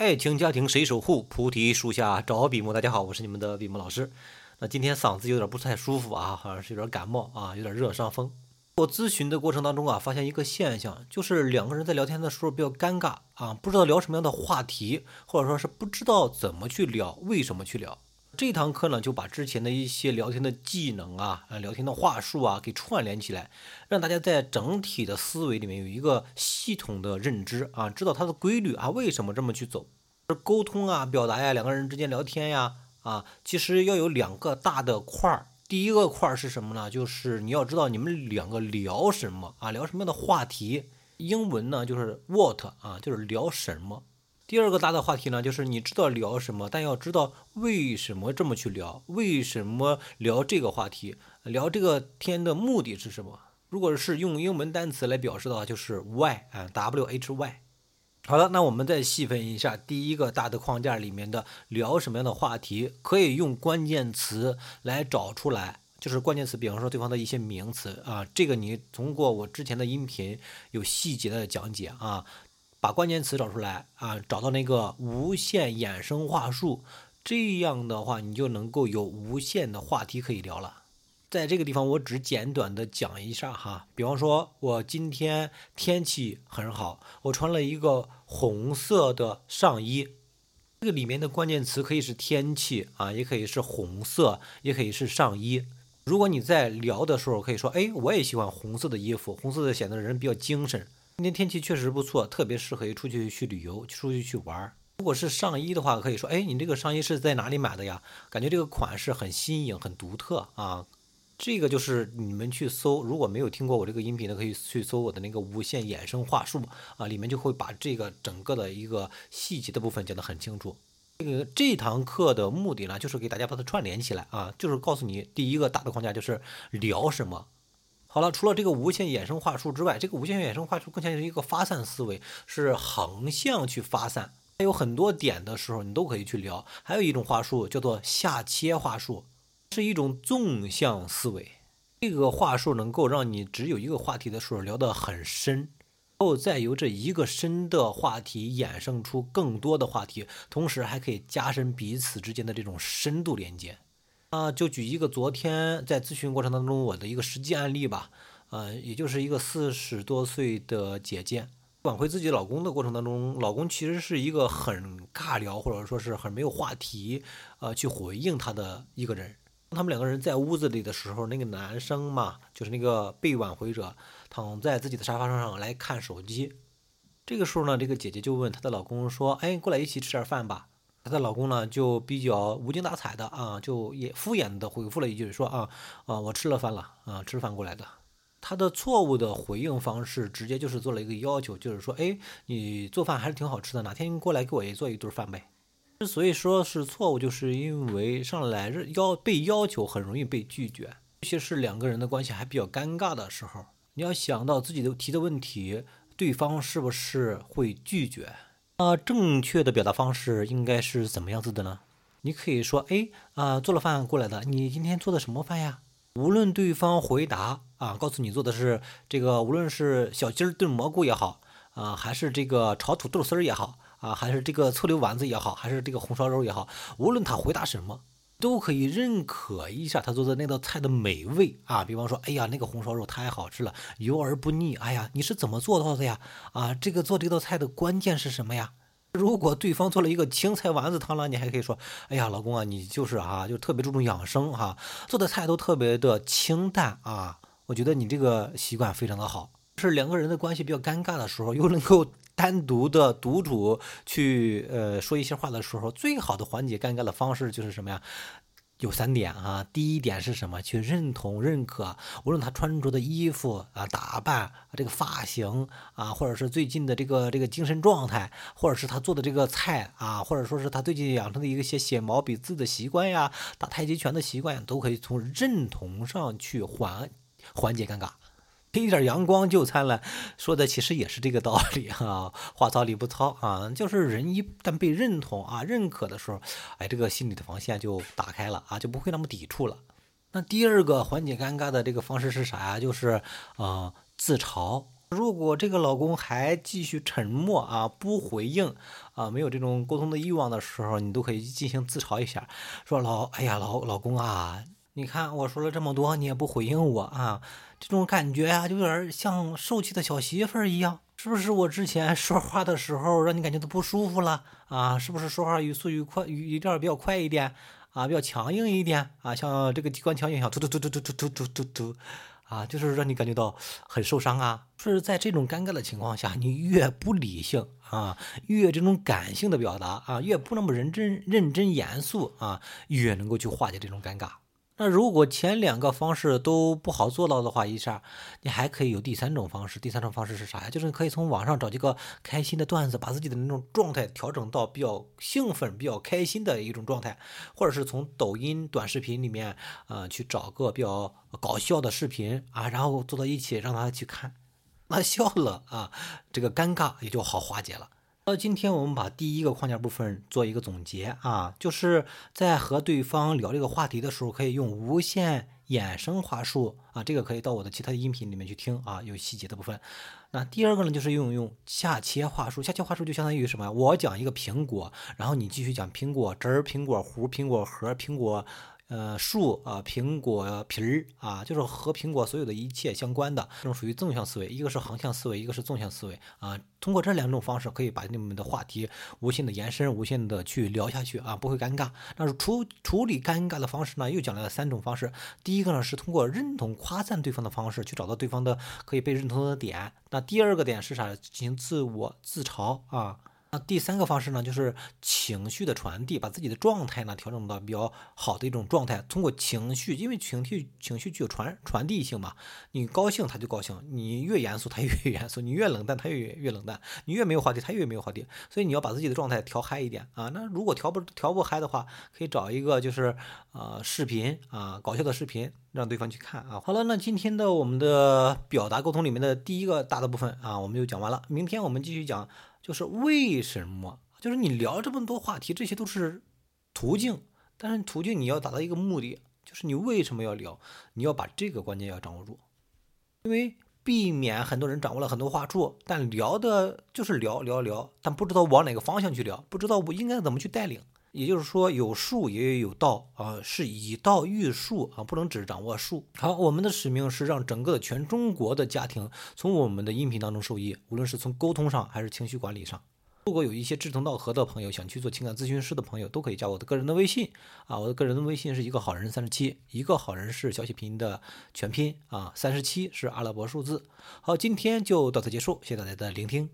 爱情家庭谁守护？菩提树下找笔墨。大家好，我是你们的笔墨老师。那今天嗓子有点不太舒服啊，好像是有点感冒啊，有点热伤风。我咨询的过程当中啊，发现一个现象，就是两个人在聊天的时候比较尴尬啊，不知道聊什么样的话题，或者说是不知道怎么去聊，为什么去聊。这堂课呢，就把之前的一些聊天的技能啊，呃，聊天的话术啊，给串联起来，让大家在整体的思维里面有一个系统的认知啊，知道它的规律啊，为什么这么去走。沟通啊，表达呀，两个人之间聊天呀，啊，其实要有两个大的块儿。第一个块儿是什么呢？就是你要知道你们两个聊什么啊，聊什么样的话题。英文呢就是 what 啊，就是聊什么。第二个大的话题呢，就是你知道聊什么，但要知道为什么这么去聊，为什么聊这个话题，聊这个天的目的是什么？如果是用英文单词来表示的话，就是 why 啊，W H Y。好了，那我们再细分一下，第一个大的框架里面的聊什么样的话题，可以用关键词来找出来，就是关键词，比方说对方的一些名词啊，这个你通过我之前的音频有细节的讲解啊。把关键词找出来啊，找到那个无限衍生话术，这样的话你就能够有无限的话题可以聊了。在这个地方，我只简短的讲一下哈，比方说我今天天气很好，我穿了一个红色的上衣，这个里面的关键词可以是天气啊，也可以是红色，也可以是上衣。如果你在聊的时候可以说，哎，我也喜欢红色的衣服，红色的显得人比较精神。今天天气确实不错，特别适合于出去去旅游，出去去玩。如果是上衣的话，可以说，哎，你这个上衣是在哪里买的呀？感觉这个款式很新颖，很独特啊。这个就是你们去搜，如果没有听过我这个音频的，可以去搜我的那个无限衍生话术啊，里面就会把这个整个的一个细节的部分讲得很清楚。这个这堂课的目的呢，就是给大家把它串联起来啊，就是告诉你第一个大的框架就是聊什么。好了，除了这个无限衍生话术之外，这个无限衍生话术更像是一个发散思维，是横向去发散。它有很多点的时候，你都可以去聊。还有一种话术叫做下切话术，是一种纵向思维。这个话术能够让你只有一个话题的时候聊得很深，然后再由这一个深的话题衍生出更多的话题，同时还可以加深彼此之间的这种深度连接。啊，就举一个昨天在咨询过程当中我的一个实际案例吧，呃，也就是一个四十多岁的姐姐挽回自己老公的过程当中，老公其实是一个很尬聊或者说是很没有话题，呃，去回应她的一个人。他们两个人在屋子里的时候，那个男生嘛，就是那个被挽回者，躺在自己的沙发上来看手机。这个时候呢，这个姐姐就问她的老公说：“哎，过来一起吃点饭吧。”她的老公呢，就比较无精打采的啊，就也敷衍的回复了一句说啊啊，我吃了饭了啊，吃饭过来的。他的错误的回应方式，直接就是做了一个要求，就是说，哎，你做饭还是挺好吃的，哪天过来给我也做一顿饭呗。之所以说是错误，就是因为上来要被要求很容易被拒绝，尤其是两个人的关系还比较尴尬的时候，你要想到自己的提的问题，对方是不是会拒绝。那，正确的表达方式应该是怎么样子的呢？你可以说，哎，啊，做了饭过来的，你今天做的什么饭呀？无论对方回答啊，告诉你做的是这个，无论是小鸡儿炖蘑菇也好，啊，还是这个炒土豆丝儿也好，啊，还是这个醋溜丸子也好，还是这个红烧肉也好，无论他回答什么。都可以认可一下他做的那道菜的美味啊，比方说，哎呀，那个红烧肉太好吃了，油而不腻。哎呀，你是怎么做到的呀？啊，这个做这道菜的关键是什么呀？如果对方做了一个青菜丸子汤了，你还可以说，哎呀，老公啊，你就是啊，就特别注重养生哈，做的菜都特别的清淡啊，我觉得你这个习惯非常的好。是两个人的关系比较尴尬的时候，又能够。单独的独处去呃说一些话的时候，最好的缓解尴尬的方式就是什么呀？有三点啊。第一点是什么？去认同、认可，无论他穿着的衣服啊、打扮、这个发型啊，或者是最近的这个这个精神状态，或者是他做的这个菜啊，或者说是他最近养成的一个写写毛笔字的习惯呀、打太极拳的习惯，都可以从认同上去缓缓解尴尬。一点阳光就灿烂，说的其实也是这个道理哈。话糙理不糙啊，就是人一旦被认同啊、认可的时候，哎，这个心理的防线就打开了啊，就不会那么抵触了。那第二个缓解尴尬的这个方式是啥呀？就是呃自嘲如果这个老公还继续沉默啊，不回应啊，没有这种沟通的欲望的时候，你都可以进行自嘲一下，说老哎呀老老公啊，你看我说了这么多，你也不回应我啊，这种感觉啊，就有点像受气的小媳妇儿一样。是不是我之前 说话的时候让你感觉到不舒服了啊？是不是说话语速语快语语调比较快一点啊？比较强硬一点啊？像这个机关枪一样突突突突突突突突突突啊？就是让你感觉到很受伤啊？是在这种尴尬的情况下，你越不理性啊，越这种感性的表达啊，越不那么认真认真严肃啊，越能够去化解这种尴尬。那如果前两个方式都不好做到的话，一下你还可以有第三种方式。第三种方式是啥呀？就是你可以从网上找几个开心的段子，把自己的那种状态调整到比较兴奋、比较开心的一种状态，或者是从抖音短视频里面，呃，去找个比较搞笑的视频啊，然后坐到一起让他去看，那笑了啊，这个尴尬也就好化解了。到今天我们把第一个框架部分做一个总结啊，就是在和对方聊这个话题的时候，可以用无限衍生话术啊，这个可以到我的其他的音频里面去听啊，有细节的部分。那第二个呢，就是用用下切话术，下切话术就相当于什么？我讲一个苹果，然后你继续讲苹果汁儿、苹果核、苹果核、苹果。呃，树啊，苹果皮儿啊，就是和苹果所有的一切相关的，这种属于纵向思维，一个是横向思维，一个是纵向思维啊。通过这两种方式，可以把你们的话题无限的延伸，无限的去聊下去啊，不会尴尬。但是处处理尴尬的方式呢，又讲了三种方式。第一个呢，是通过认同、夸赞对方的方式，去找到对方的可以被认同的点。那第二个点是啥？进行自我自嘲啊。那第三个方式呢，就是情绪的传递，把自己的状态呢调整到比较好的一种状态。通过情绪，因为情绪情绪具有传传递性嘛，你高兴他就高兴，你越严肃他越严肃，你越冷淡他越越冷淡，你越没有话题他越没有话题。所以你要把自己的状态调嗨一点啊。那如果调不调不嗨的话，可以找一个就是呃视频啊搞笑的视频让对方去看啊。好了，那今天的我们的表达沟通里面的第一个大的部分啊，我们就讲完了。明天我们继续讲。就是为什么？就是你聊这么多话题，这些都是途径，但是途径你要达到一个目的，就是你为什么要聊？你要把这个关键要掌握住，因为避免很多人掌握了很多话术，但聊的就是聊聊聊，但不知道往哪个方向去聊，不知道我应该怎么去带领。也就是说，有术也有道啊，是以道育术啊，不能只掌握术。好，我们的使命是让整个全中国的家庭从我们的音频当中受益，无论是从沟通上还是情绪管理上。如果有一些志同道合的朋友想去做情感咨询师的朋友，都可以加我的个人的微信啊，我的个人的微信是一个好人三十七，一个好人是小写拼音的全拼啊，三十七是阿拉伯数字。好，今天就到此结束，谢谢大家的聆听。